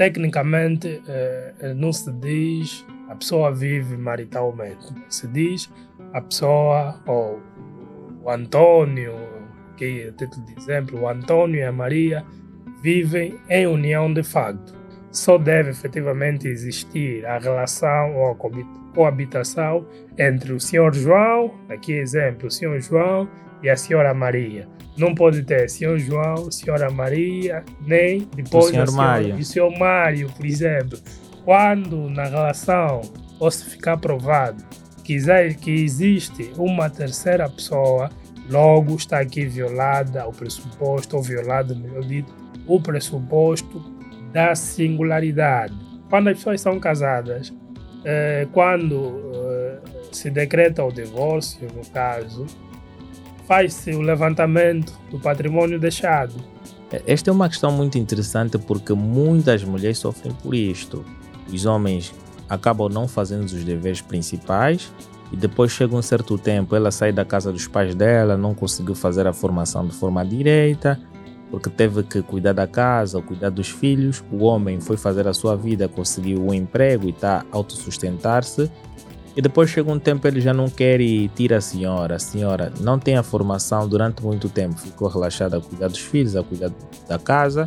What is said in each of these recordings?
tecnicamente não se diz a pessoa vive maritalmente, se diz a pessoa ou o Antônio, que é título de exemplo, o Antônio e a Maria vivem em união de facto. Só deve efetivamente existir a relação ou a coabitação entre o Senhor João, aqui exemplo, o Senhor João e a Senhora Maria. Não pode ter Senhor João, Senhora Maria, nem depois o Senhor Mário. o Senhor Mário, por exemplo. Quando na relação ou se ficar provado que, que existe uma terceira pessoa, logo está aqui violada o pressuposto, ou violado, melhor dito, o pressuposto da singularidade. Quando as pessoas são casadas, eh, quando eh, se decreta o divórcio, no caso, faz-se o levantamento do patrimônio deixado. Esta é uma questão muito interessante porque muitas mulheres sofrem por isto. Os homens acabam não fazendo os deveres principais e depois chega um certo tempo, ela sai da casa dos pais dela, não conseguiu fazer a formação de forma direita, porque teve que cuidar da casa cuidar dos filhos. O homem foi fazer a sua vida, conseguiu um emprego e está a autossustentar-se. E depois chega um tempo ele já não quer e tira a senhora. A senhora não tem a formação durante muito tempo, ficou relaxada a cuidar dos filhos, a cuidar da casa.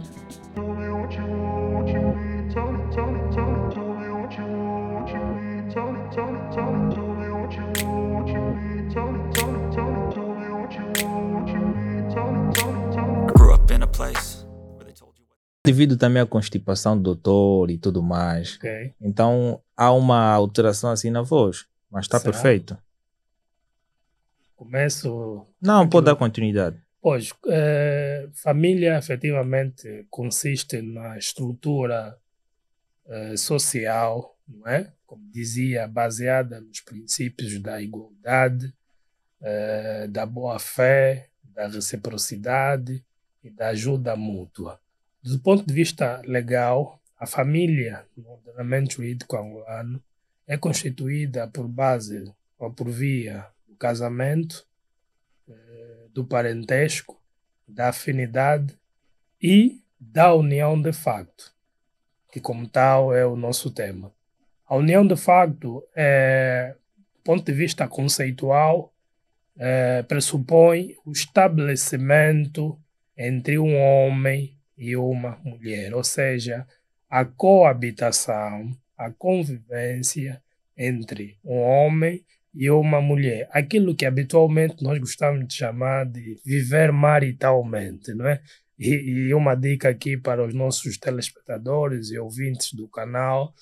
Devido também à constipação do doutor e tudo mais. Okay. Então há uma alteração assim na voz, mas está perfeito. Começo. Não, pode dar continuidade. Pois, é, família efetivamente consiste na estrutura é, social, não é? Como dizia, baseada nos princípios da igualdade, é, da boa-fé, da reciprocidade e da ajuda mútua. Do ponto de vista legal, a família no ordenamento jurídico angolano é constituída por base ou por via do casamento, eh, do parentesco, da afinidade e da união de facto, que como tal é o nosso tema. A união de facto, é, do ponto de vista conceitual, é, pressupõe o estabelecimento entre um homem e uma mulher, ou seja, a coabitação, a convivência entre um homem e uma mulher. Aquilo que habitualmente nós gostamos de chamar de viver maritalmente, não é? E, e uma dica aqui para os nossos telespectadores e ouvintes do canal: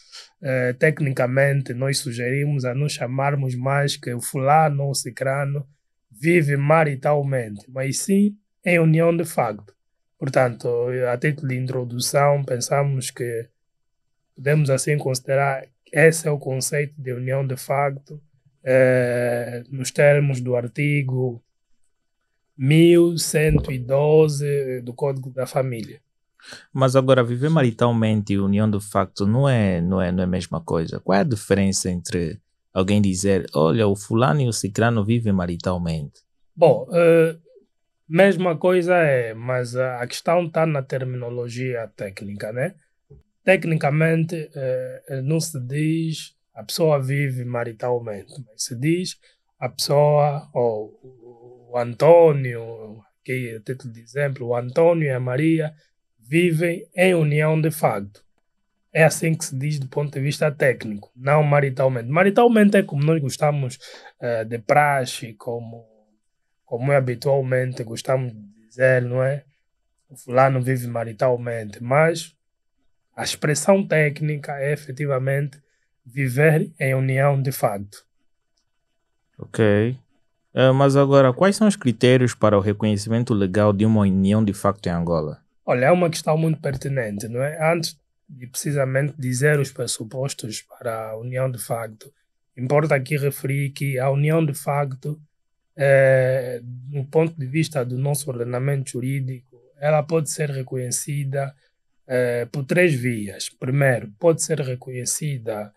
eh, tecnicamente, nós sugerimos a não chamarmos mais que o fulano ou o cicrano vive maritalmente, mas sim em união de facto. Portanto, a título de introdução, pensamos que podemos assim considerar esse é o conceito de união de facto eh, nos termos do artigo 1112 do Código da Família. Mas agora, viver maritalmente e união de facto não é, não, é, não é a mesma coisa. Qual é a diferença entre alguém dizer, olha, o fulano e o ciclano vivem maritalmente? Bom, uh, Mesma coisa é, mas a questão está na terminologia técnica, né? Tecnicamente, é, não se diz a pessoa vive maritalmente, mas se diz a pessoa, ou o Antônio, que é título de exemplo, o Antônio e a Maria vivem em união de facto. É assim que se diz do ponto de vista técnico, não maritalmente. Maritalmente é como nós gostamos uh, de praxe, como como é habitualmente gostamos de dizer, não é? O fulano vive maritalmente, mas a expressão técnica é efetivamente viver em união de facto. Ok. Uh, mas agora, quais são os critérios para o reconhecimento legal de uma união de facto em Angola? Olha, é uma questão muito pertinente, não é? Antes de precisamente dizer os pressupostos para a união de facto, importa aqui referir que a união de facto é, do ponto de vista do nosso ordenamento jurídico, ela pode ser reconhecida é, por três vias. Primeiro, pode ser reconhecida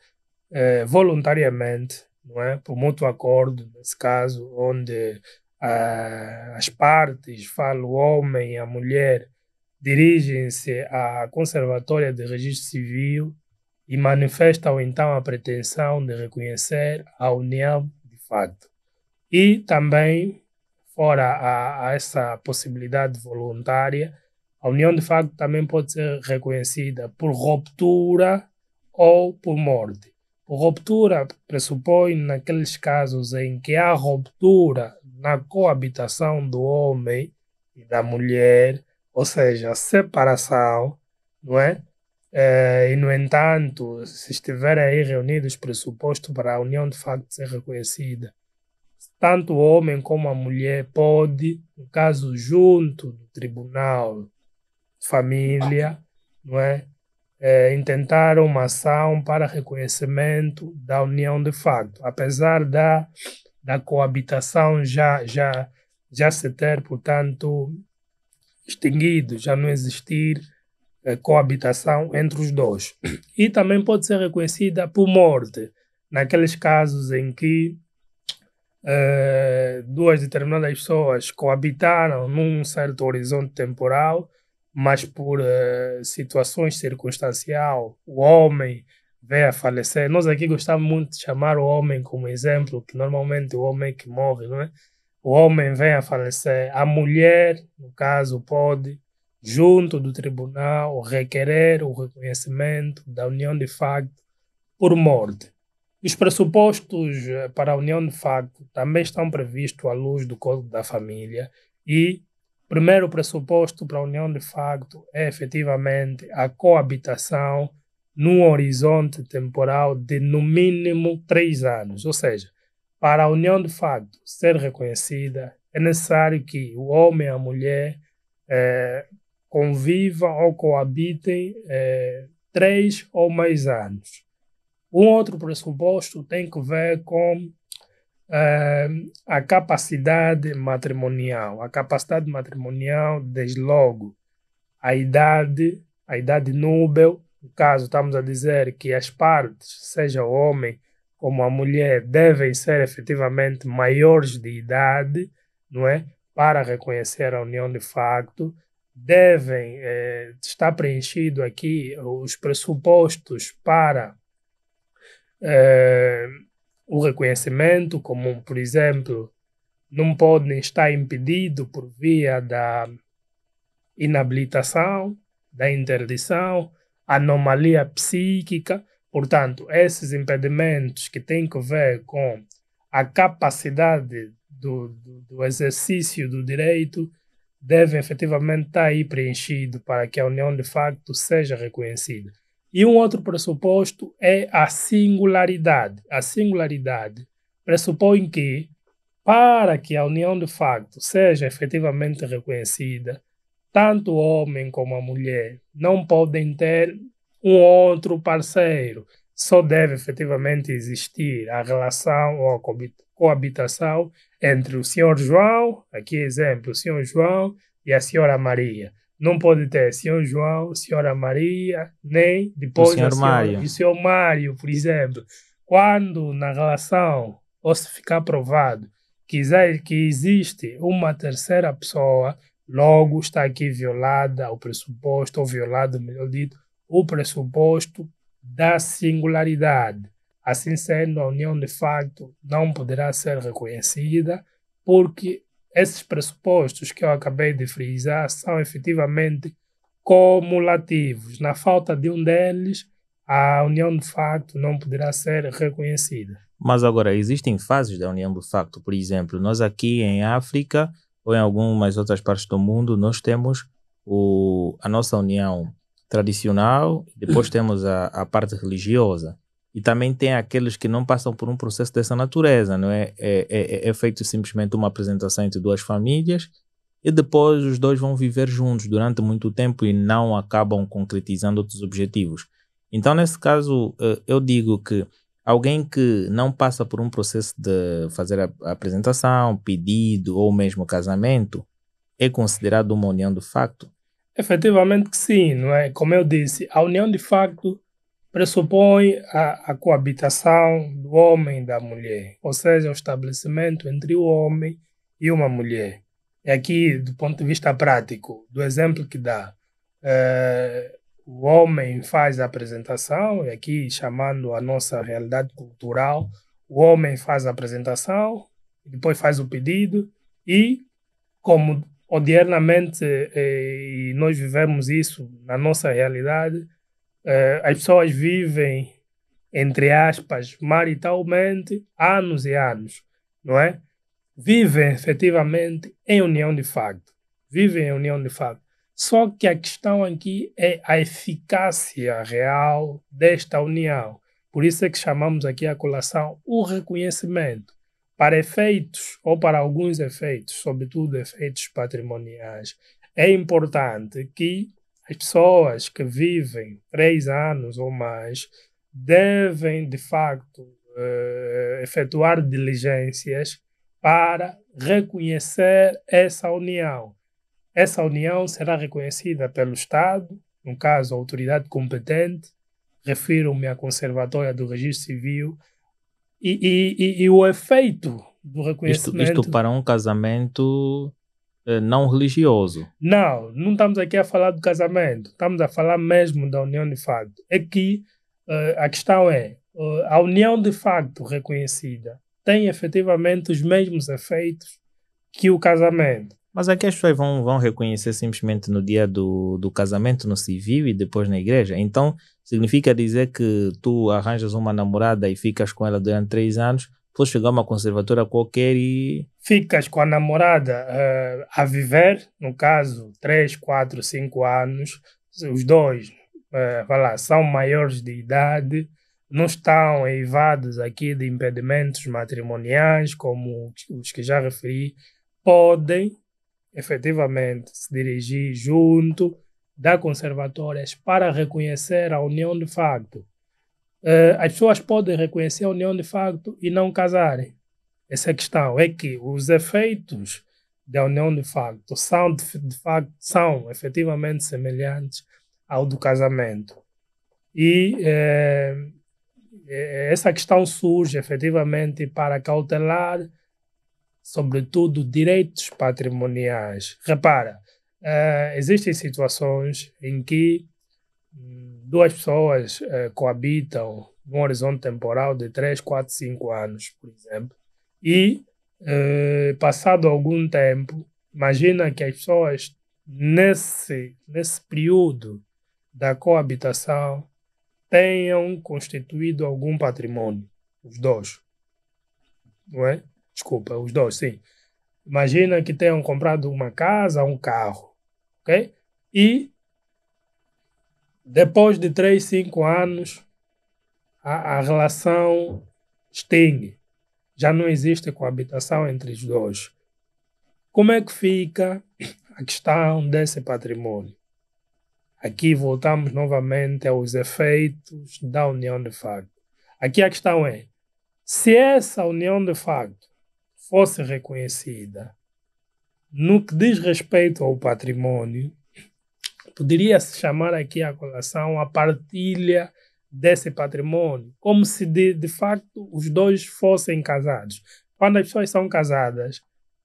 é, voluntariamente, não é? por mútuo acordo, nesse caso, onde as partes, falo o homem e a mulher, dirigem-se à Conservatória de Registro Civil e manifestam então a pretensão de reconhecer a união de facto. E também, fora a, a essa possibilidade voluntária, a união de facto também pode ser reconhecida por ruptura ou por morte. Por ruptura pressupõe naqueles casos em que há ruptura na coabitação do homem e da mulher, ou seja, separação, não é? é? e, no entanto, se estiverem aí reunidos os pressupostos para a união de facto ser reconhecida, tanto o homem como a mulher pode, no caso junto do tribunal família, não é? é? intentar uma ação para reconhecimento da união de facto, apesar da, da coabitação já, já, já se ter, portanto, extinguido, já não existir é, coabitação entre os dois. E também pode ser reconhecida por morte, naqueles casos em que é, duas determinadas pessoas coabitaram num certo horizonte temporal mas por uh, situações circunstancial, o homem veio a falecer. Nós aqui gostamos muito de chamar o homem como exemplo, que normalmente o homem que morre, não é? O homem vem a falecer. A mulher, no caso, pode, junto do tribunal, requerer o reconhecimento da união de facto por morte. Os pressupostos eh, para a união de facto também estão previstos à luz do Código da Família e primeiro pressuposto para a união de facto é efetivamente a coabitação num horizonte temporal de no mínimo três anos. Ou seja, para a união de facto ser reconhecida, é necessário que o homem e a mulher é, convivam ou coabitem é, três ou mais anos. Um outro pressuposto tem que ver com uh, a capacidade matrimonial. A capacidade matrimonial, desde logo, a idade, a idade núbil, no caso, estamos a dizer que as partes, seja o homem como a mulher, devem ser efetivamente maiores de idade, não é? Para reconhecer a união de facto, devem eh, estar preenchido aqui os pressupostos para eh, o reconhecimento, como por exemplo, não podem estar impedido por via da inabilitação, da interdição, anomalia psíquica. Portanto, esses impedimentos que têm que ver com a capacidade do, do, do exercício do direito devem efetivamente estar aí preenchidos para que a união de facto seja reconhecida. E um outro pressuposto é a singularidade. A singularidade pressupõe que, para que a união de facto seja efetivamente reconhecida, tanto o homem como a mulher não podem ter um outro parceiro. Só deve efetivamente existir a relação ou a coabitação entre o senhor João, aqui exemplo, o senhor João e a senhora Maria não pode ter senhor João, senhora Maria, nem depois o senhor, senhora, Mário. o senhor Mário, por exemplo. Quando na relação, ou se ficar provado que, que existe uma terceira pessoa, logo está aqui violada o pressuposto, ou violado, melhor dito, o pressuposto da singularidade. Assim sendo, a união de facto não poderá ser reconhecida porque esses pressupostos que eu acabei de frisar são efetivamente cumulativos. Na falta de um deles, a união de facto não poderá ser reconhecida. Mas agora, existem fases da união de facto. Por exemplo, nós aqui em África ou em algumas outras partes do mundo, nós temos o, a nossa união tradicional, depois temos a, a parte religiosa. E também tem aqueles que não passam por um processo dessa natureza, não é? É, é, é feito simplesmente uma apresentação entre duas famílias e depois os dois vão viver juntos durante muito tempo e não acabam concretizando outros objetivos. Então, nesse caso, eh, eu digo que alguém que não passa por um processo de fazer a apresentação, pedido ou mesmo casamento é considerado uma união de facto? Efetivamente que sim, não é? Como eu disse, a união de facto pressupõe a, a coabitação do homem e da mulher, ou seja, o estabelecimento entre o homem e uma mulher. E aqui, do ponto de vista prático, do exemplo que dá, Uh, o homem faz a apresentação, e aqui chamando a nossa realidade cultural, o homem faz a apresentação, depois faz o pedido e, como odiernamente eh, nós vivemos isso na nossa realidade, eh, as pessoas vivem, entre aspas, maritalmente anos e anos, não é? Vivem efetivamente em união de facto. Vivem em união de facto. Só que a questão aqui é a eficácia real desta união. Por isso é que chamamos aqui a colação o reconhecimento. Para efeitos, ou para alguns efeitos, sobretudo efeitos patrimoniais, é importante que as pessoas que vivem três anos ou mais devem, de facto, uh, efetuar diligências para reconhecer essa união. Essa união será reconhecida pelo Estado, no caso, a autoridade competente, refiro-me à Conservatória do Registro Civil, e, e, e, o efeito do reconhecimento. Isto, isto para um casamento não religioso. Não, não estamos aqui a falar do casamento, estamos a falar mesmo da união de facto. É que uh, a questão é: uh, a união de facto reconhecida tem efetivamente os mesmos efeitos que o casamento. Mas aqui as pessoas vão, vão reconhecer simplesmente no dia do, do casamento no civil e depois na igreja. Então, significa dizer que tu arranjas uma namorada e ficas com ela durante três anos, depois chegar a uma conservadora qualquer e. Ficas com a namorada uh, a viver, no caso, três, quatro, cinco anos, os dois, uh, lá, são maiores de idade, não estão eivados aqui de impedimentos matrimoniais, como os que já referi, podem efetivamente se dirigir junto da conservatórias para reconhecer a união de facto. Uh, as pessoas podem reconhecer a união de facto e não casarem. Essa é questão. É que os efeitos da união de facto são, de, de facto, são efetivamente semelhantes ao do casamento. E eh, essa questão surge efetivamente para cautelar sobretudo direitos patrimoniais. Repara, uh, existem situações em que um, duas pessoas uh, coabitam num horizonte temporal de 3, 4, 5 anos, por exemplo, e uh, passado algum tempo, imagina que as pessoas nesse, nesse período da coabitação tenham constituído algum patrimônio, os dois, não é? Desculpa, os dois, sim. Imagina que tenham comprado uma casa, um carro, ok? E depois de 3, 5 anos, a, a relação extingue. Já não existe coabitação entre os dois. Como é que fica a questão desse patrimônio? Aqui voltamos novamente aos efeitos da união de facto. Aqui a questão é: se essa união de facto fosse reconhecida no que diz respeito ao patrimônio, poderia se chamar aqui a colação a partilha desse patrimônio, como se de, de facto os dois fossem casados. Quando as pessoas são casadas,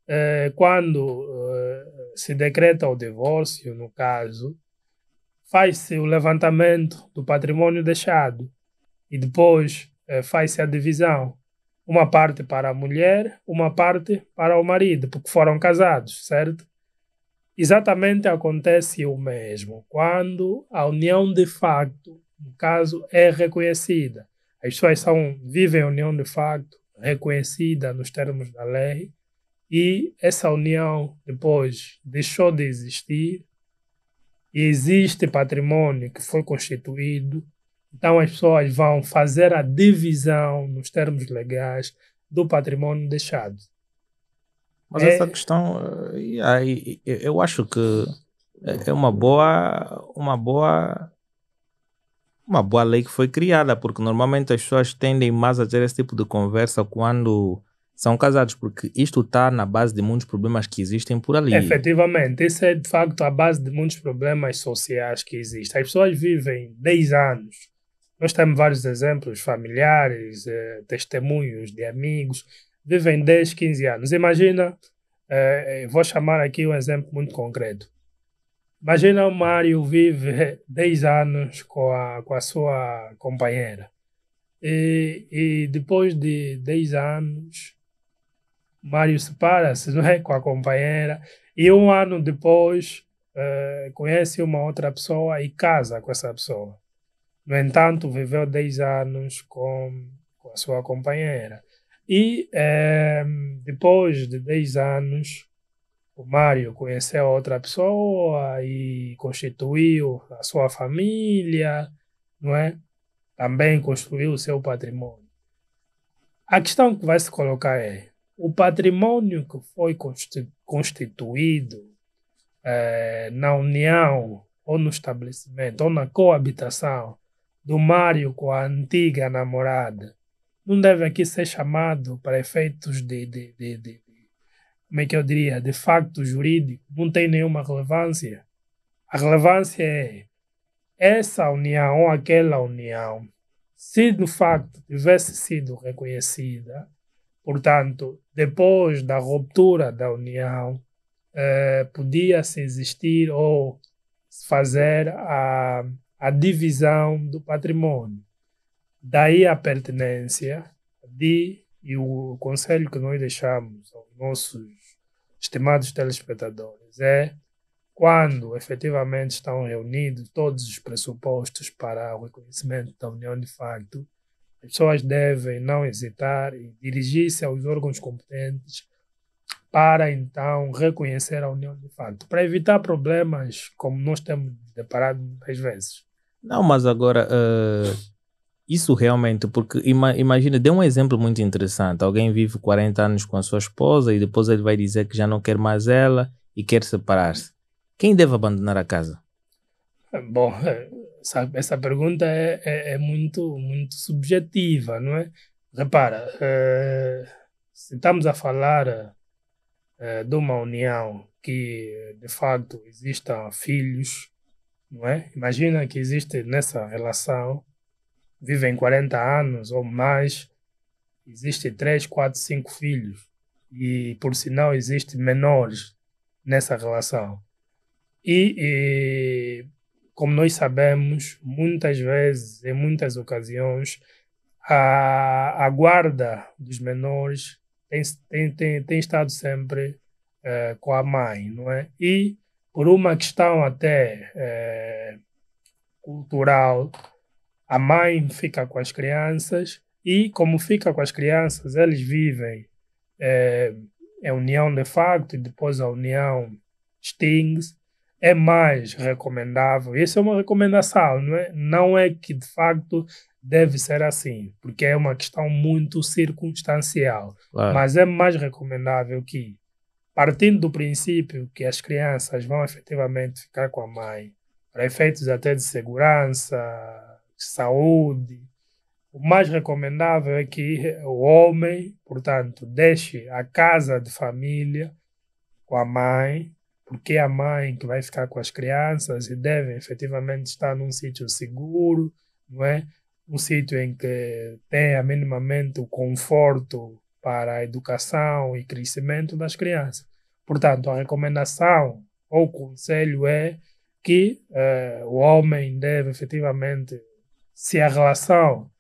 eh, quando eh, se decreta o divórcio, no caso, faz-se o levantamento do patrimônio deixado e depois eh, faz-se a divisão uma parte para a mulher, uma parte para o marido, porque foram casados, certo? Exatamente acontece o mesmo quando a união de facto, no caso, é reconhecida. As pessoas são, vivem a união de facto, reconhecida nos termos da lei, e essa união depois deixou de existir, e existe patrimônio que foi constituído então as pessoas vão fazer a divisão nos termos legais do patrimônio deixado. Mas é... essa questão, eh, eu acho que é uma boa, uma boa, uma boa lei que foi criada, porque normalmente as pessoas tendem mais a ter esse tipo de conversa quando são casados, porque isto está na base de muitos problemas que existem por ali. Efetivamente, isso é de facto a base de muitos problemas sociais que existem. As pessoas vivem 10 anos nós temos vários exemplos familiares, eh, testemunhos de amigos, vivem 10, 15 anos. Imagina, eh, vou chamar aqui um exemplo muito concreto. Imagina o Mário vive 10 anos com a, com a sua companheira. E, e depois de 10 anos, Mário separa-se não é? com a companheira. E um ano depois, uh, conhece uma outra pessoa e casa com essa pessoa. No entanto, viveu 10 anos com, com a sua companheira. E eh, depois de 10 anos, o Mário conheceu outra pessoa e constituiu a sua família, não é? Também construiu o seu patrimônio. A questão que vai se colocar é: o patrimônio que foi constituído é, na união ou no estabelecimento ou na coabitação do Mário com a antiga namorada não deve aqui ser chamado para efeitos de, de, de, de como é que eu diria, de facto jurídico, não tem nenhuma relevância. A relevância é essa união ou aquela união, se de facto tivesse sido reconhecida, portanto, depois da ruptura da união, eh, podia-se existir ou fazer a, a divisão do patrimônio. Daí a pertinência de, e o conselho que nós deixamos aos nossos estimados telespectadores, é quando efetivamente estão reunidos todos os pressupostos para o reconhecimento da união de facto, as pessoas devem não hesitar e dirigir-se aos órgãos competentes para então reconhecer a união de facto, para evitar problemas como nós temos deparado muitas vezes. Não, mas agora, uh, isso realmente, porque ima imagina, dê um exemplo muito interessante. Alguém vive 40 anos com a sua esposa e depois ele vai dizer que já não quer mais ela e quer separar-se. Quem deve abandonar a casa? Bom, essa, essa pergunta é, é, é, muito, muito subjetiva, não é? Repara, é, se estamos a falar de uma união que de facto existam filhos, não é? Imagina que existe nessa relação vivem 40 anos ou mais, existem 3, 4, 5 filhos. E, por sinal, existem menores nessa relação. E, e, como nós sabemos, muitas vezes, em muitas ocasiões, a, a guarda dos menores tem, tem, tem, tem estado sempre uh, com a mãe, não é? E por uma questão até uh, cultural, a mãe fica com as crianças e, como fica com as crianças, eles vivem é, em união de facto e depois a união extingue é mais recomendável. Isso é uma recomendação, não é? Não é que de facto deve ser assim, porque é uma questão muito circunstancial. Claro. Mas é mais recomendável que, partindo do princípio que as crianças vão efetivamente ficar com a mãe, para efeitos até de segurança, saúde. O mais recomendável é que o homem, portanto, deixe a casa de família com a mãe, porque é a mãe que vai ficar com as crianças e deve efetivamente estar num sítio seguro, não é? Um sítio em que tenha minimamente o conforto para a educação e crescimento das crianças. Portanto, a recomendação ou conselho é que eh, o homem deve efetivamente se a relação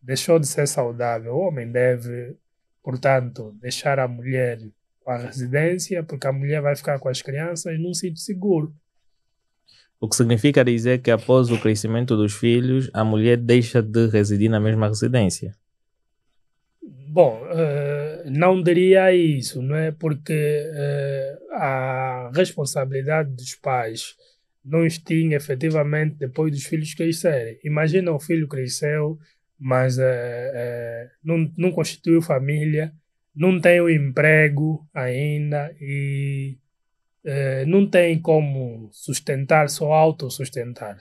deixou de ser saudável, o homem deve, portanto, deixar a mulher com a residência, porque a mulher vai ficar com as crianças num sítio seguro. O que significa dizer que após o crescimento dos filhos, a mulher deixa de residir na mesma residência? Bom, uh, não diria isso, não é? Porque uh, a responsabilidade dos pais não extingue efetivamente depois dos filhos crescerem. Imagina o filho cresceu, mas é, é, não, não constituiu família, não tem o um emprego ainda e é, não tem como sustentar, só autossustentar.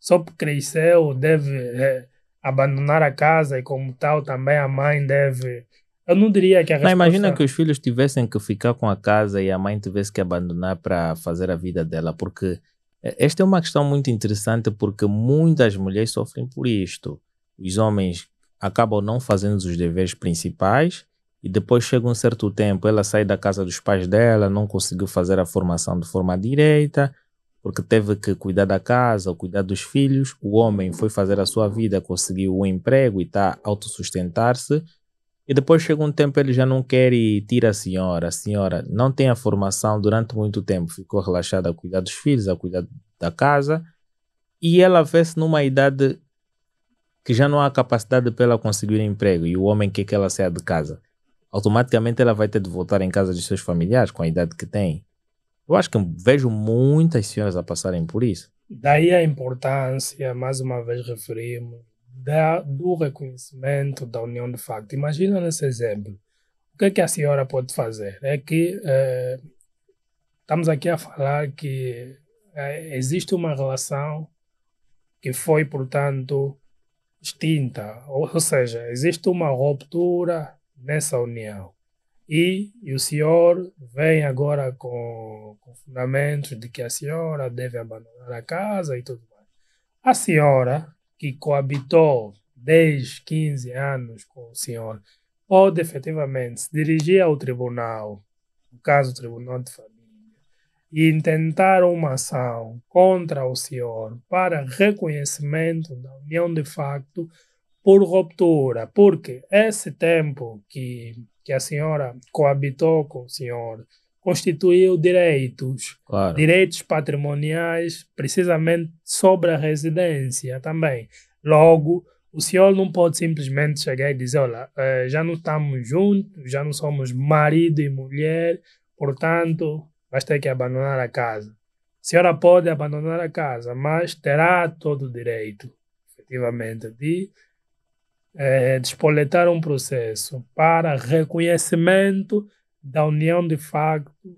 Só porque cresceu, deve abandonar a casa e como tal também a mãe deve eu não diria que a resposta... Não, imagina que os filhos tivessem que ficar com a casa e a mãe tivesse que abandonar para fazer a vida dela, porque esta é uma questão muito interessante porque muitas mulheres sofrem por isto. Os homens acabam não fazendo os deveres principais e depois chega um certo tempo, ela sai da casa dos pais dela, não conseguiu fazer a formação de forma direita, porque teve que cuidar da casa, cuidar dos filhos. O homem foi fazer a sua vida, conseguiu um emprego e está a autossustentar-se. E depois chega um tempo ele já não quer e tira a senhora. A senhora não tem a formação durante muito tempo, ficou relaxada a cuidar dos filhos, a cuidar da casa. E ela vê-se numa idade que já não há capacidade para ela conseguir um emprego e o homem quer que ela saia de casa. Automaticamente ela vai ter de voltar em casa dos seus familiares com a idade que tem. Eu acho que vejo muitas senhoras a passarem por isso. Daí a importância, mais uma vez referimos, da, do reconhecimento da união de facto. Imagina nesse exemplo. O que, é que a senhora pode fazer? É que eh, estamos aqui a falar que eh, existe uma relação que foi, portanto, extinta, ou, ou seja, existe uma ruptura nessa união. E, e o senhor vem agora com, com fundamentos de que a senhora deve abandonar a casa e tudo mais. A senhora, que coabitou 10, 15 anos com o senhor, pode efetivamente se dirigir ao tribunal, no caso o Tribunal de Família, e intentar uma ação contra o senhor para reconhecimento da união de facto por ruptura, porque esse tempo que, que a senhora coabitou com o senhor constituiu direitos, claro. direitos patrimoniais, precisamente sobre a residência também. Logo, o senhor não pode simplesmente chegar e dizer: olha, eh, já não estamos juntos, já não somos marido e mulher, portanto, vai ter que abandonar a casa. A senhora pode abandonar a casa, mas terá todo o direito, efetivamente, de é, despoletar um processo para reconhecimento da união de facto,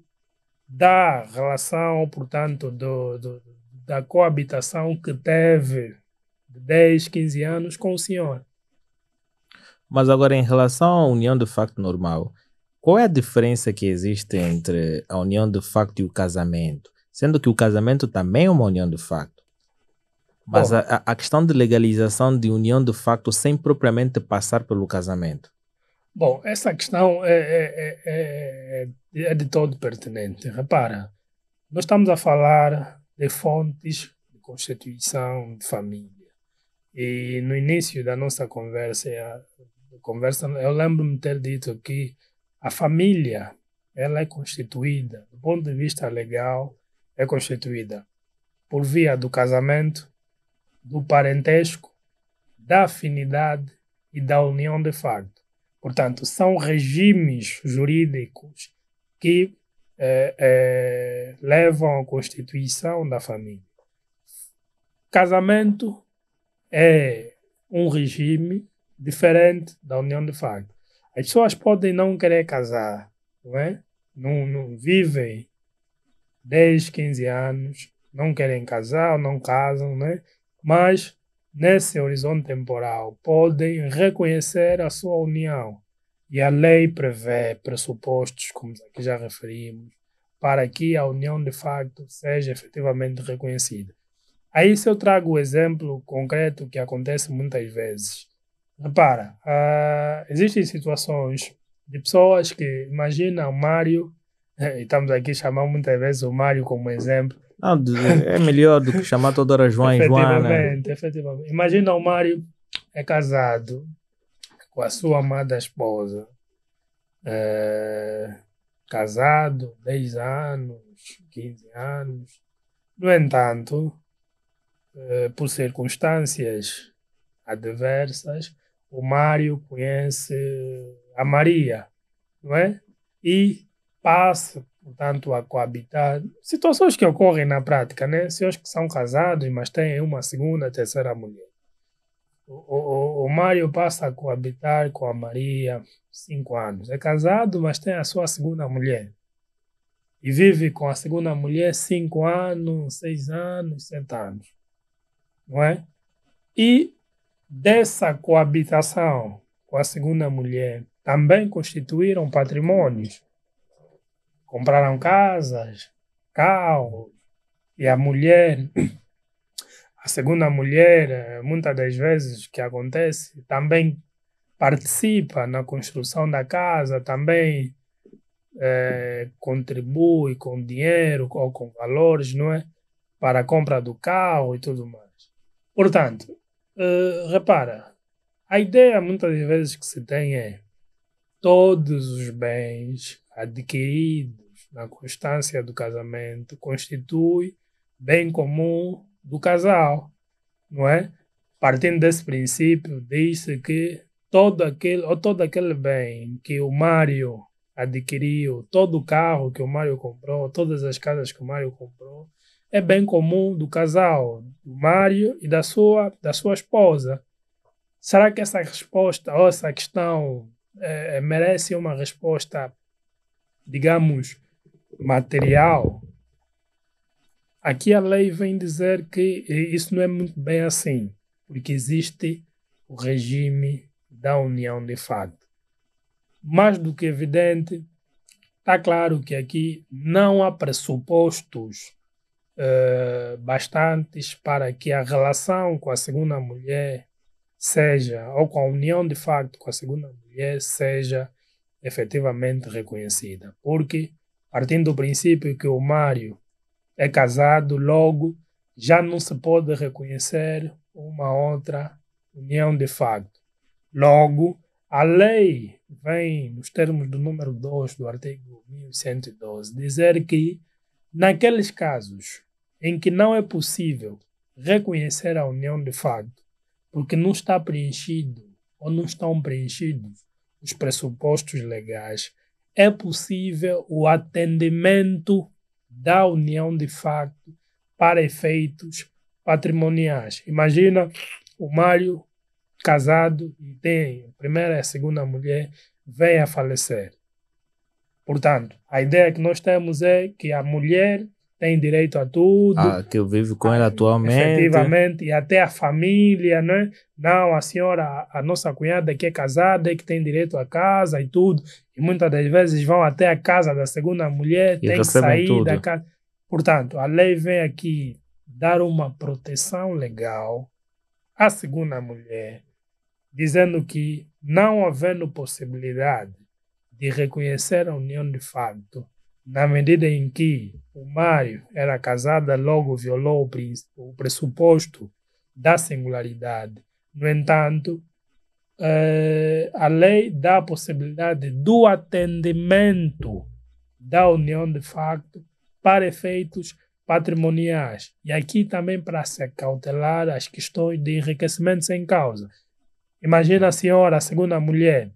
da relação, portanto, do, do, da coabitação que teve de 10, 15 anos com o senhor. Mas agora, em relação à união de facto normal, qual é a diferença que existe entre a união de facto e o casamento? Sendo que o casamento também é uma união de facto. Mas a, a, questão de legalização de união de facto sem propriamente passar pelo casamento. Bom, essa questão é, é, é, é, de todo pertinente. Repara, nós estamos a falar de fontes de constituição de família. E no início da nossa conversa, conversa eu lembro-me ter dito que a família, ela é constituída, do ponto de vista legal, é constituída por via do casamento, do parentesco, da afinidade e da união de facto. Portanto, são regimes jurídicos que é, é, levam à constituição da família. Casamento é um regime diferente da união de facto. As pessoas podem não querer casar, não é? Não, não vivem 10, 15 anos, não querem casar, não casam, né? Mas nesse horizonte temporal podem reconhecer a sua união. E a lei prevê pressupostos, como aqui já referimos, para que a união de facto seja efetivamente reconhecida. Aí se eu trago o exemplo concreto que acontece muitas vezes. Repara, uh, existem situações de pessoas que imaginam o Mário, estamos aqui chamando muitas vezes o Mário como exemplo. Não, é melhor do que chamar toda hora João e Joana. Efetivamente, efetivamente. Imagina o Mário é casado com a sua amada esposa, é, casado 10 anos, 15 anos. No entanto, é, por circunstâncias adversas, o Mário conhece a Maria, não é? E passa, portanto, a coabitar. Situações que ocorrem na prática, né? Senhores que são casados, mas têm uma segunda, terceira mulher. O, o, o Mário passa a coabitar com a Maria cinco anos. É casado, mas tem a sua segunda mulher. E vive com a segunda mulher cinco anos, seis anos, sete anos. Não é? E dessa coabitação com a segunda mulher também constituíram patrimônios. Compraram casas, carros, e a mulher, a segunda mulher, muitas das vezes que acontece, também participa na construção da casa, também é, contribui com dinheiro ou com valores, não é? para a compra do carro e tudo mais. Portanto, uh, repara, a ideia muitas vezes que se tem é todos os bens adquiridos na constância do casamento constitui bem comum do casal, não é? Partindo desse princípio, diz-se que todo aquele, ou todo aquele bem que o Mário adquiriu, todo o carro que o Mário comprou, todas as casas que o Mário comprou, é bem comum do casal, do Mário e da sua, da sua esposa. Será que essa resposta ou essa questão é, merece uma resposta, digamos, material? Aqui a lei vem dizer que isso não é muito bem assim, porque existe o regime da união de facto. Mais do que evidente, está claro que aqui não há pressupostos uh, bastantes para que a relação com a segunda mulher seja, ou com a união de facto com a segunda mulher, seja efetivamente reconhecida. Porque, partindo do princípio que o Mário é casado, logo já não se pode reconhecer uma outra união de facto. Logo, a lei vem, nos termos do número 2 do artigo 1112, dizer que, naqueles casos em que não é possível reconhecer a união de facto, porque não está preenchido ou não estão preenchidos os pressupostos legais, é possível o atendimento da união de facto para efeitos patrimoniais. Imagina o Mário casado e tem a primeira e a segunda mulher, vem a falecer. Portanto, a ideia que nós temos é que a mulher tem direito a tudo. Ah, que eu vivo com ela atualmente. Efetivamente, e até a família, né? Não, a senhora, a nossa cunhada que é casada, é que tem direito à casa e tudo. E muitas das vezes vão até a casa da segunda mulher, e tem que sair tudo. da casa. Portanto, a lei vem aqui dar uma proteção legal à segunda mulher, dizendo que, não havendo possibilidade de reconhecer a união de facto, na medida em que o Mário era casado, logo violou o pressuposto da singularidade. No entanto, eh, a lei dá a possibilidade do atendimento da união de facto para efeitos patrimoniais. E aqui também para se cautelar as questões de enriquecimento sem causa. Imagina a senhora, a segunda mulher,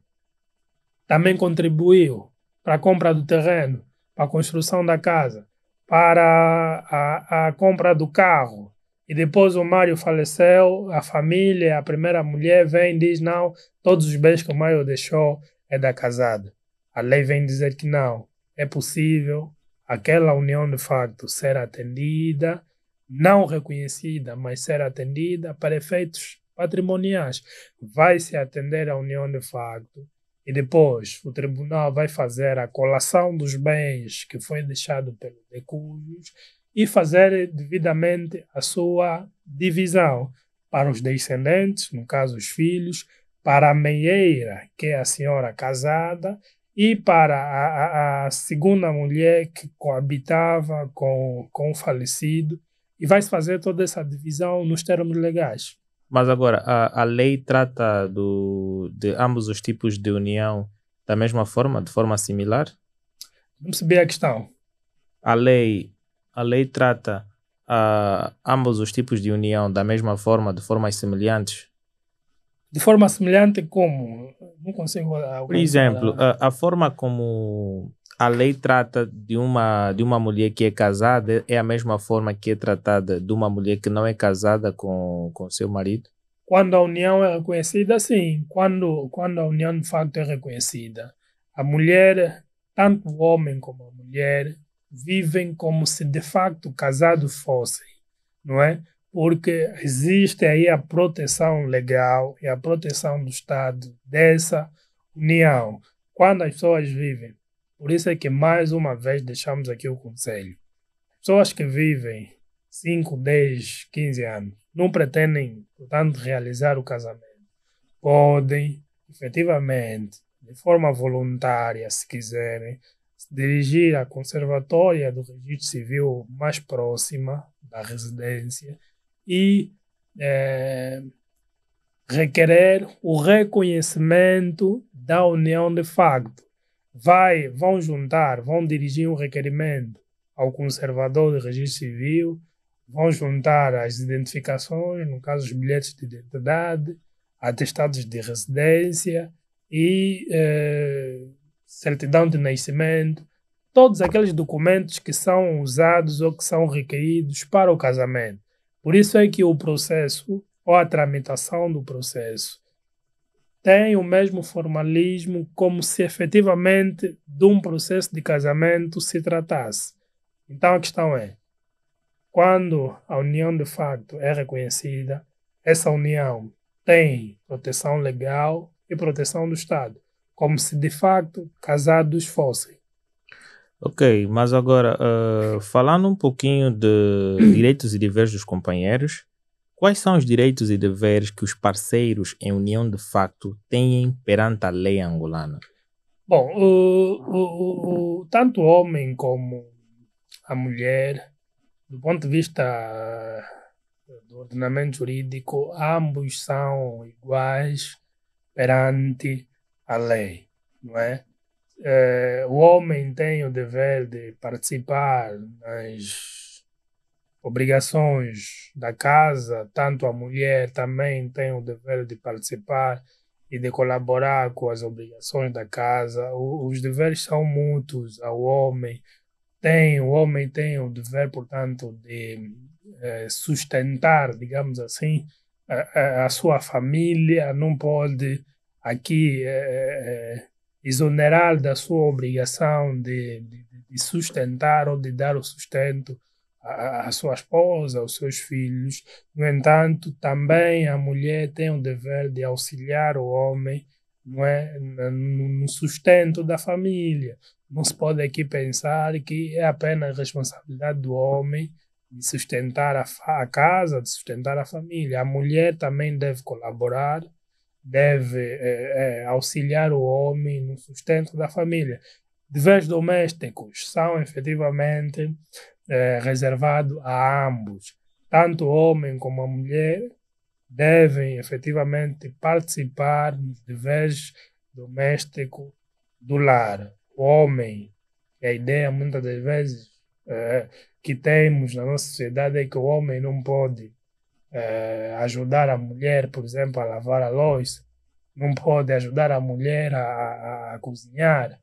também contribuiu para a compra do terreno, a construção da casa, para a, a compra do carro. E depois o Mário faleceu, a família, a primeira mulher vem e diz: não, todos os bens que o Mário deixou é da casada. A lei vem dizer que não, é possível aquela união de facto ser atendida, não reconhecida, mas ser atendida para efeitos patrimoniais. Vai se atender a união de facto e depois o tribunal vai fazer a colação dos bens que foi deixado pelo decúbios e fazer devidamente a sua divisão para os descendentes, no caso os filhos, para a meieira, que é a senhora casada, e para a, a, a segunda mulher que coabitava com, com o falecido, e vai se fazer toda essa divisão nos termos legais. Mas agora, a, a lei trata do, de ambos os tipos de união da mesma forma, de forma similar? Não percebi a questão. A lei, a lei trata uh, ambos os tipos de união da mesma forma, de formas semelhantes? De forma semelhante como? Não consigo... Por exemplo, a, a forma como a lei trata de uma, de uma mulher que é casada é a mesma forma que é tratada de uma mulher que não é casada com, com seu marido? Quando a união é reconhecida, sim. Quando, quando a união de facto é reconhecida, a mulher, tanto o homem como a mulher, vivem como se de facto casados fossem, não é? Porque existe aí a proteção legal e a proteção do Estado dessa união. Quando as pessoas vivem por isso é que mais uma vez deixamos aqui o conselho. Pessoas que vivem 5, 10, 15 anos não pretendem, portanto, realizar o casamento. Podem, efetivamente, de forma voluntária, se quiserem, se dirigir à conservatória do registro civil mais próxima da residência e é, requerer o reconhecimento da união de facto. Vai, vão juntar, vão dirigir um requerimento ao conservador de registro civil, vão juntar as identificações, no caso os bilhetes de identidade, atestados de residência e eh, certidão de nascimento, todos aqueles documentos que são usados ou que são requeridos para o casamento. Por isso é que o processo ou a tramitação do processo tem o mesmo formalismo como se efetivamente de um processo de casamento se tratasse. Então a questão é: quando a união de facto é reconhecida, essa união tem proteção legal e proteção do Estado, como se de facto casados fossem. Ok, mas agora, uh, falando um pouquinho de direitos e deveres dos companheiros, quais são os direitos e deveres que os parceiros em união de facto têm perante a lei angolana? Bom, o, o, o, tanto o homem como a mulher, do ponto de vista do ordenamento jurídico, ambos são iguais perante a lei, não é? é? o homem tem o dever de participar nas obrigações da casa, tanto a mulher também tem o dever de participar e de colaborar com as obrigações da casa. O, os deveres são mútuos ao homem. Tem, o homem tem o dever, portanto, de é, sustentar, digamos assim, a, a, sua família, não pode aqui é, exonerar da sua obrigação de, de, de, sustentar ou de dar o sustento à, à sua esposa, aos seus filhos. No entanto, também a mulher tem o dever de auxiliar o homem não é, no sustento da família. Não se pode aqui pensar que é apenas responsabilidade do homem de sustentar a, a casa, de sustentar a família. A mulher também deve colaborar, deve é, é, auxiliar o homem no sustento da família. Deveres domésticos são efetivamente é, reservados a ambos. Tanto o homem como a mulher devem efetivamente participar dos deveres domésticos do lar. O homem, a ideia muitas das vezes é, que temos na nossa sociedade é que o homem não pode é, ajudar a mulher, por exemplo, a lavar a louça, não pode ajudar a mulher a, a, a cozinhar.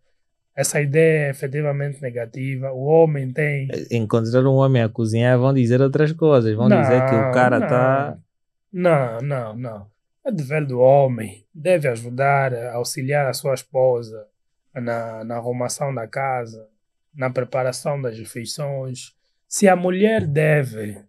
Essa ideia é efetivamente negativa. O homem tem. Encontrar um homem a cozinhar vão dizer outras coisas. Vão não, dizer que o cara está. Não, não, não. É dever do homem. Deve ajudar, auxiliar a sua esposa na, na arrumação da casa, na preparação das refeições, se a mulher deve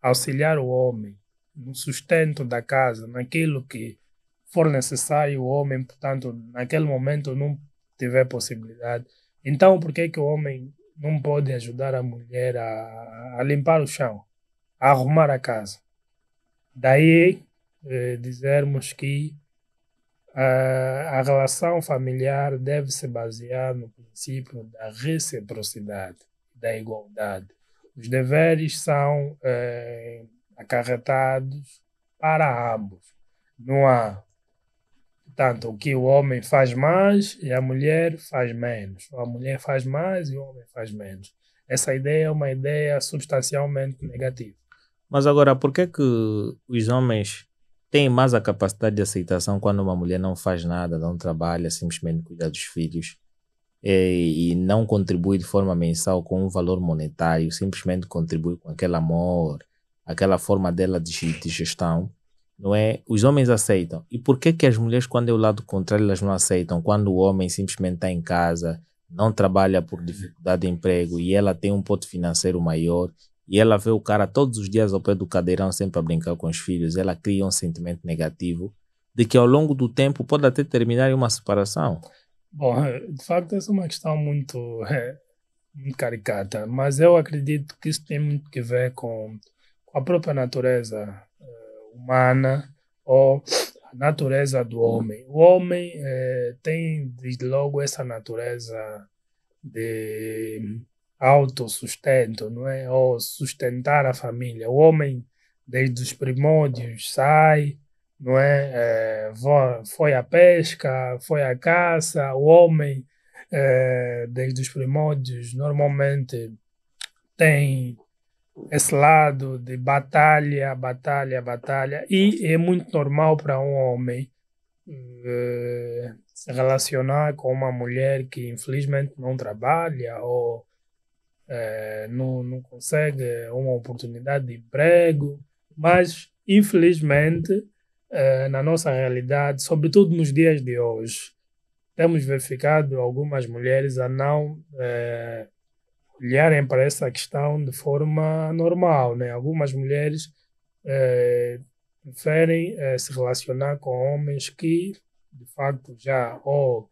auxiliar o homem no sustento da casa, naquilo que for necessário, o homem, portanto, naquele momento não tiver possibilidade, então por que, que o homem não pode ajudar a mulher a, a limpar o chão, a arrumar a casa? Daí eh, dizermos que a, a relação familiar deve se basear no princípio da reciprocidade, da igualdade os deveres são é, acarretados para ambos. Não há, tanto o que o homem faz mais e a mulher faz menos. A mulher faz mais e o homem faz menos. Essa ideia é uma ideia substancialmente negativa. Mas agora, por que, que os homens têm mais a capacidade de aceitação quando uma mulher não faz nada, não trabalha, simplesmente cuida dos filhos? é, e não contribui de forma mensal com um valor monetário, simplesmente contribui com aquele amor, aquela forma dela de, de gestão, não é? Os homens aceitam. E por que que as mulheres, quando é o lado contrário, elas não aceitam? Quando o homem simplesmente está em casa, não trabalha por dificuldade de emprego e ela tem um pote financeiro maior e ela vê o cara todos os dias ao pé do cadeirão sempre a brincar com os filhos, ela cria um sentimento negativo de que ao longo do tempo pode até terminar em uma separação. Bom, de facto, essa é uma questão muito, é, muito caricata, mas eu acredito que isso tem muito que ver com, a própria natureza humana ou a natureza do homem. O homem uh, tem, desde logo, essa natureza de autossustento, não é? Ou sustentar a família. O homem, desde os primórdios, sai, não é? é foi à pesca, foi à caça. O homem, é, desde os primórdios, normalmente tem esse lado de batalha, batalha, batalha. E é muito normal para um homem uh, se relacionar com uma mulher que infelizmente não trabalha ou uh, não, não consegue uma oportunidade de emprego. Mas, infelizmente, uh, na nossa realidade, sobretudo nos dias de hoje, temos verificado algumas mulheres a não olharem para essa questão de forma normal. Né? Algumas mulheres eh, preferem eh, se relacionar com homens que, de facto, já ou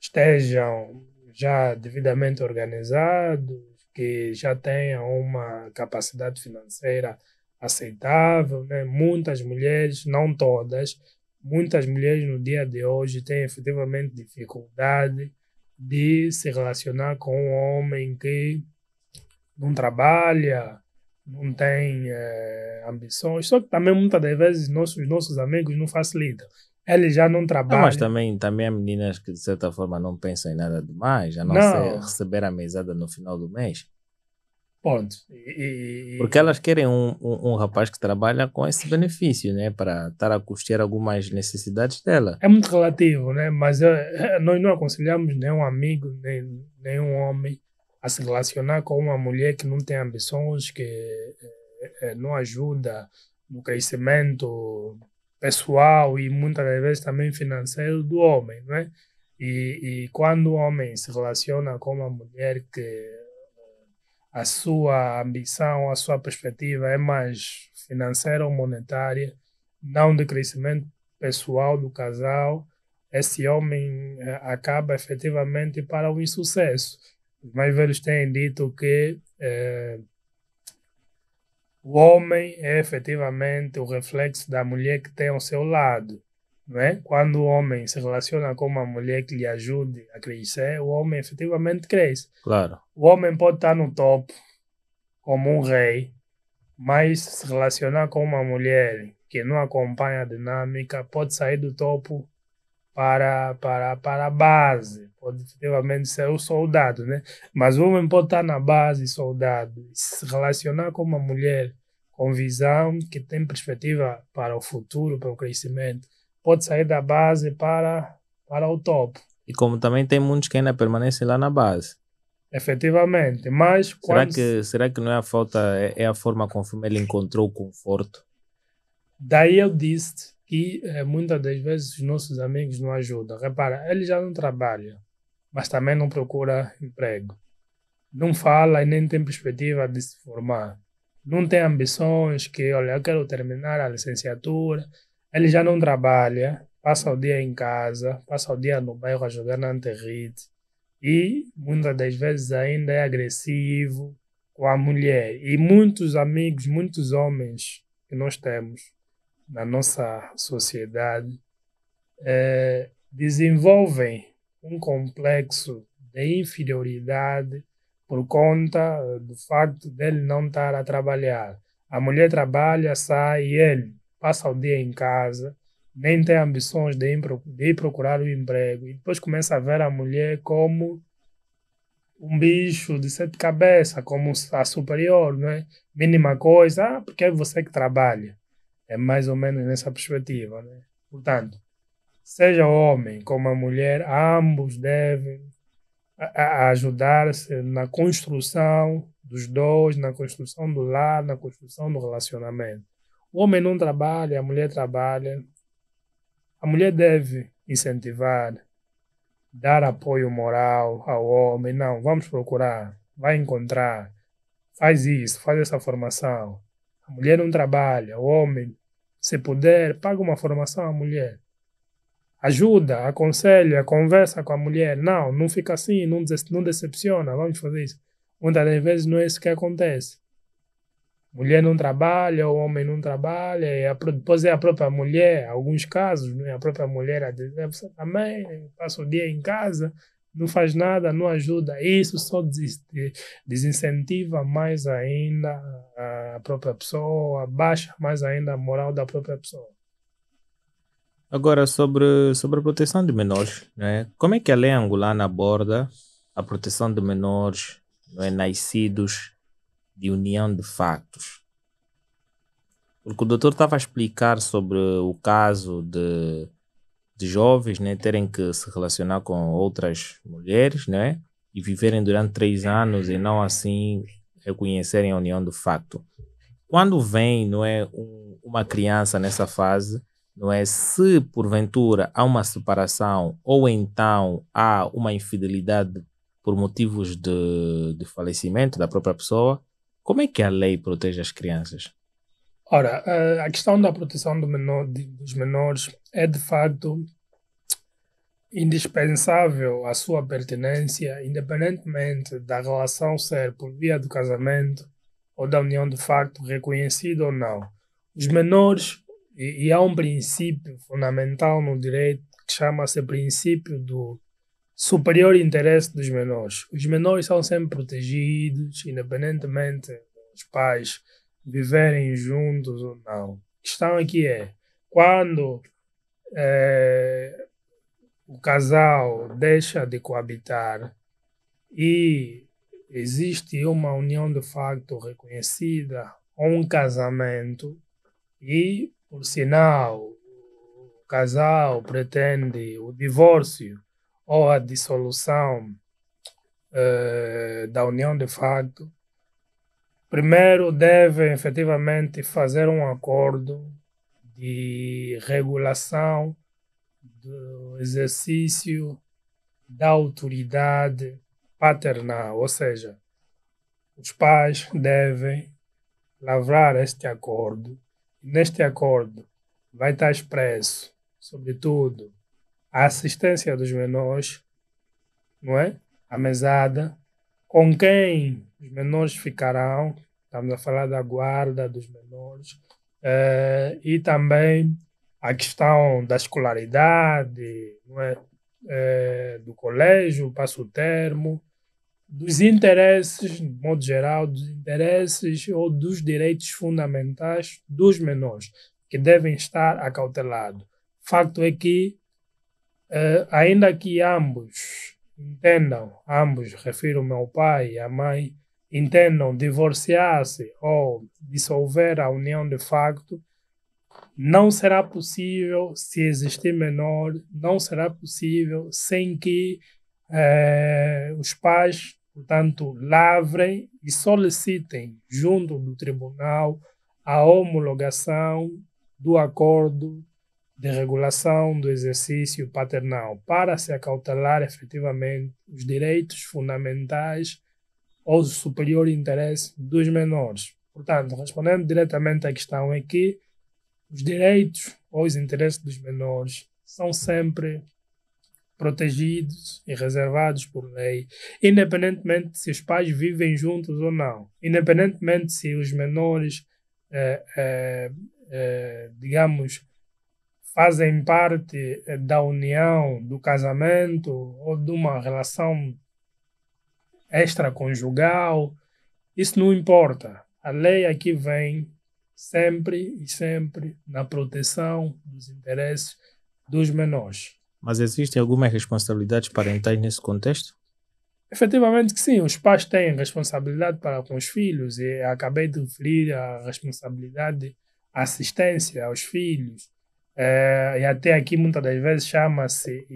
estejam já devidamente organizados, que já tenham uma capacidade financeira aceitável. Né? Muitas mulheres, não todas, muitas mulheres no dia de hoje têm efetivamente dificuldade de se relacionar com um homem que não trabalha, não tem é, ambições. Só que também muitas das vezes nossos, nossos amigos não facilitam. Eles já não trabalham. Não, mas também, também há meninas que de certa forma não pensam em nada demais, a não, não. ser receber a mesada no final do mês. Ponto. E, Porque elas querem um, um, um, rapaz que trabalha com esse benefício, né? Para estar a custear algumas necessidades dela. É muito relativo, né? Mas uh, nós não aconselhamos nenhum amigo, nem nenhum homem a se relacionar com uma mulher que não tem ambições, que uh, não ajuda no crescimento pessoal e muitas vezes também financeiro do homem, né? E, e quando o homem se relaciona com uma mulher que a sua ambição, a sua perspectiva é mais financeira ou monetária, não de crescimento pessoal do casal, esse homem eh, acaba efetivamente para o insucesso. Os mais velhos têm dito que eh, o homem é efetivamente o reflexo da mulher que tem ao seu lado. Não é? Quando o homem se relaciona com uma mulher que lhe ajude a crescer, o homem efetivamente cresce. Claro. O homem pode estar no topo como um rei, mas se relacionar com uma mulher que não acompanha a dinâmica pode sair do topo para, para, para a base, pode efetivamente ser o soldado, né? Mas o homem pode estar na base, soldado, se relacionar com uma mulher com visão que tem perspectiva para o futuro, para o crescimento pode sair da base para, para o topo. E como também tem muitos que ainda permanecem lá na base. Efetivamente, mas será quando... que será que não é a falta é, é a forma como ele encontrou o conforto? Daí eu disse que é, muitas das vezes os nossos amigos não ajudam. Repara, ele já não trabalha, mas também não procura emprego. Não fala e nem tem perspectiva de se formar. Não tem ambições que, olha, eu quero terminar a licenciatura, ele já não trabalha, passa o dia em casa, passa o dia no bairro a jogar na Anterrite e muitas das vezes ainda é agressivo com a mulher. E muitos amigos, muitos homens que nós temos na nossa sociedade é, desenvolvem um complexo de inferioridade por conta do facto dele não estar a trabalhar. A mulher trabalha, sai e ele passa o dia em casa, nem tem ambições de ir, procurar o um emprego, e depois começa a ver a mulher como um bicho de sete cabeças, como a superior, não é? Mínima coisa, ah, porque é você que trabalha. É mais ou menos nessa perspectiva, né? Portanto, seja homem como a mulher, ambos devem ajudar-se na construção dos dois, na construção do lar, na construção do relacionamento. O homem não trabalha, a mulher trabalha. A mulher deve incentivar, dar apoio moral ao homem. Não, vamos procurar, vai encontrar, faz isso, faz essa formação. A mulher não trabalha, o homem, se puder, paga uma formação à mulher. Ajuda, aconselha, conversa com a mulher. Não, não fica assim, não, não decepciona, vamos fazer isso. Muitas das vezes não é isso que acontece mulher não trabalha, o homem não trabalha, e a, depois é a própria mulher, alguns casos, né, a própria mulher a dizer, você também passa o dia em casa, não faz nada, não ajuda. Isso só desincentiva mais ainda a própria pessoa, baixa mais ainda a moral da própria pessoa. Agora, sobre, sobre a proteção de menores, né? como é que a lei angolana aborda a proteção de menores não é, nascidos de união de factos? Porque o doutor estava a explicar sobre o caso de de jovens né, terem que se relacionar com outras mulheres né, e viverem durante três anos e não assim reconhecerem a união do facto. Quando vem não é, um, uma criança nessa fase, não é se porventura há uma separação ou então há uma infidelidade por motivos de, de falecimento da própria pessoa, como é que a lei protege as crianças? Ora, a questão da proteção do menor, dos menores é de facto indispensável à sua pertinência, independentemente da relação ser por via do casamento ou da união de facto reconhecida ou não. Os menores, e, e há um princípio fundamental no direito que chama-se princípio do superior interesse dos menores. Os menores são sempre protegidos, independentemente dos pais viverem juntos ou não. A questão aqui é, quando é, o casal deixa de coabitar e existe uma união de facto reconhecida ou um casamento e, por sinal, o casal pretende o divórcio ou a dissolução uh, da união de facto, Primeiro, devem efetivamente fazer um acordo de regulação do exercício da autoridade paternal, ou seja, os pais devem lavrar este acordo. Neste acordo vai estar expresso, sobretudo, a assistência dos menores, não é? A mesada, com quem os menores ficarão, estamos a falar da guarda dos menores, uh, e também a questão da escolaridade, não é? Uh, do colégio, passo o termo, dos interesses, de modo geral, dos interesses ou dos direitos fundamentais dos menores, que devem estar acautelados. Facto é que, uh, ainda que ambos entendam, ambos, refiro meu pai e a mãe, entendam divorciar-se ou dissolver a união de facto, não será possível se existir menor, não será possível sem que eh, os pais, portanto, lavrem e solicitem junto do tribunal a homologação do acordo de regulação do exercício paternal para se acautelar efetivamente os direitos fundamentais ou do superior interesse dos menores. Portanto, respondendo diretamente à questão, é que os direitos ou os interesses dos menores são sempre protegidos e reservados por lei, independentemente se os pais vivem juntos ou não, independentemente se os menores, eh, eh, eh, digamos, fazem parte da união, do casamento ou de uma relação extraconjugal, isso não importa. A lei aqui vem sempre e sempre na proteção dos interesses dos menores. Mas existem algumas responsabilidades parentais nesse contexto? Efetivamente que sim, os pais têm responsabilidade para com os filhos e acabei de referir a responsabilidade de assistência aos filhos. É, e até aqui muitas das vezes chama-se,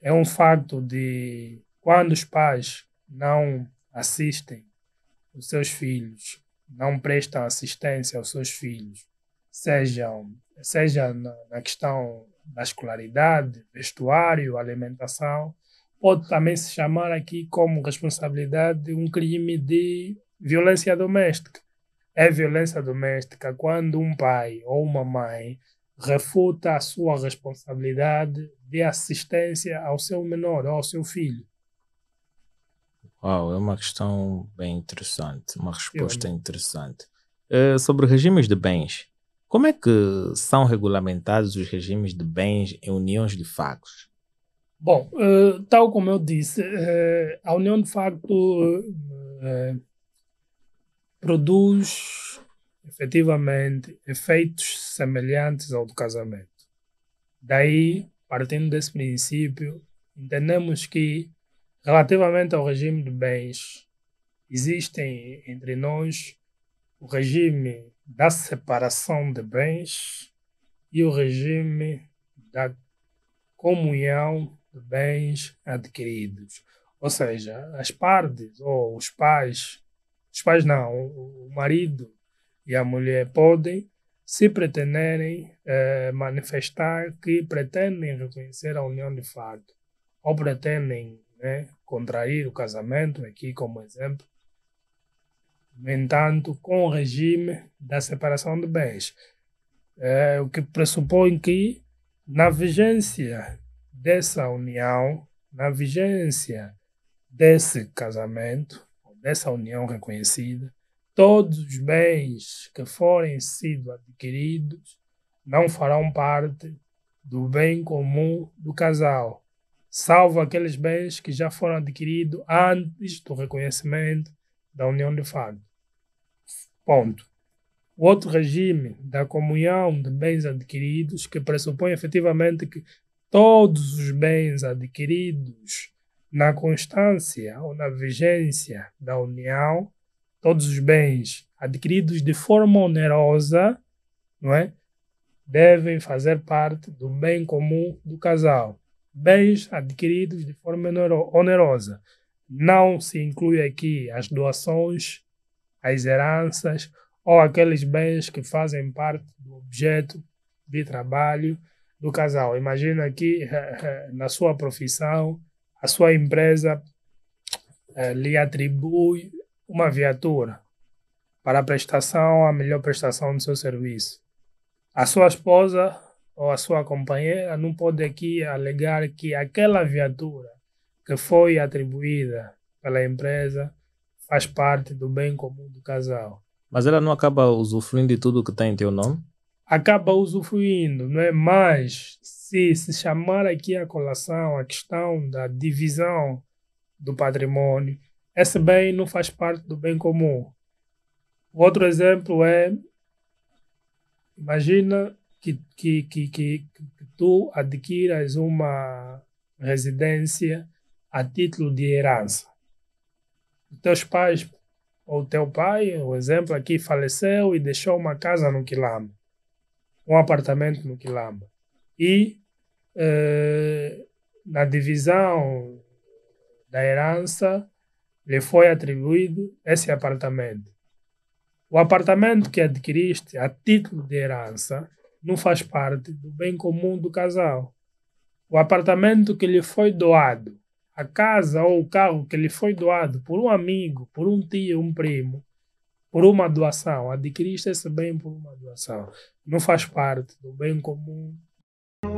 é um facto de quando os pais não assistem os seus filhos, não prestam assistência aos seus filhos, sejam, seja na, na questão da escolaridade, vestuário, alimentação, pode também se chamar aqui como responsabilidade de um crime de violência doméstica. É violência doméstica quando um pai ou uma mãe refuta a sua responsabilidade de assistência ao seu menor ou ao seu filho. Uau, é uma questão bem interessante, uma resposta interessante. Uh, sobre regimes de bens, como é que são regulamentados os regimes de bens em uniões de factos? Bom, uh, tal como eu disse, uh, a união de facto produz efetivamente efeitos semelhantes ao do casamento. Daí, partindo desse princípio, entendemos que, relativamente ao regime de bens, existem entre nós o regime da separação de bens e o regime da comunhão de bens adquiridos. Ou seja, as partes ou os pais, os pais não, o marido e a mulher podem, se pretenderem eh, manifestar que pretendem reconhecer a união de fato ou pretendem né, contrair o casamento, aqui como exemplo, no entanto, com o regime da separação de bens, é, o que pressupõe que, na vigência dessa união, na vigência desse casamento, dessa união reconhecida, todos os bens que forem sido adquiridos não farão parte do bem comum do casal, salvo aqueles bens que já foram adquiridos antes do reconhecimento da união de fato. Ponto. O outro regime da comunhão de bens adquiridos, que pressupõe efetivamente que todos os bens adquiridos na constância ou na vigência da união, todos os bens adquiridos de forma onerosa, não é? Devem fazer parte do bem comum do casal. Bens adquiridos de forma onerosa. Não se inclui aqui as doações, as heranças ou aqueles bens que fazem parte do objeto de trabalho do casal. Imagina que na sua profissão, a sua empresa eh, lhe atribui uma viatura para a prestação, a melhor prestação do seu serviço. A sua esposa ou a sua companheira não pode aqui alegar que aquela viatura que foi atribuída pela empresa faz parte do bem comum do casal. Mas ela não acaba usufruindo de tudo que tem em teu nome? Acaba usufruindo, não é? Mas se se chamar aqui a colação a questão da divisão do patrimônio, esse bem não faz parte do bem comum. Outro exemplo é, imagina que, que, que, que, que tu adquiras uma residência a título de herança teus pais ou teu pai, o exemplo aqui, faleceu e deixou uma casa no Quilamba, um apartamento no Quilamba. E eh, na divisão da herança lhe foi atribuído esse apartamento. O apartamento que adquiriste a título de herança não faz parte do bem comum do casal. O apartamento que lhe foi doado a casa ou o carro que lhe foi doado por um amigo, por um tio, um primo, por uma doação, adquiriste esse bem por uma doação não faz parte do bem comum. I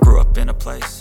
grew up in a place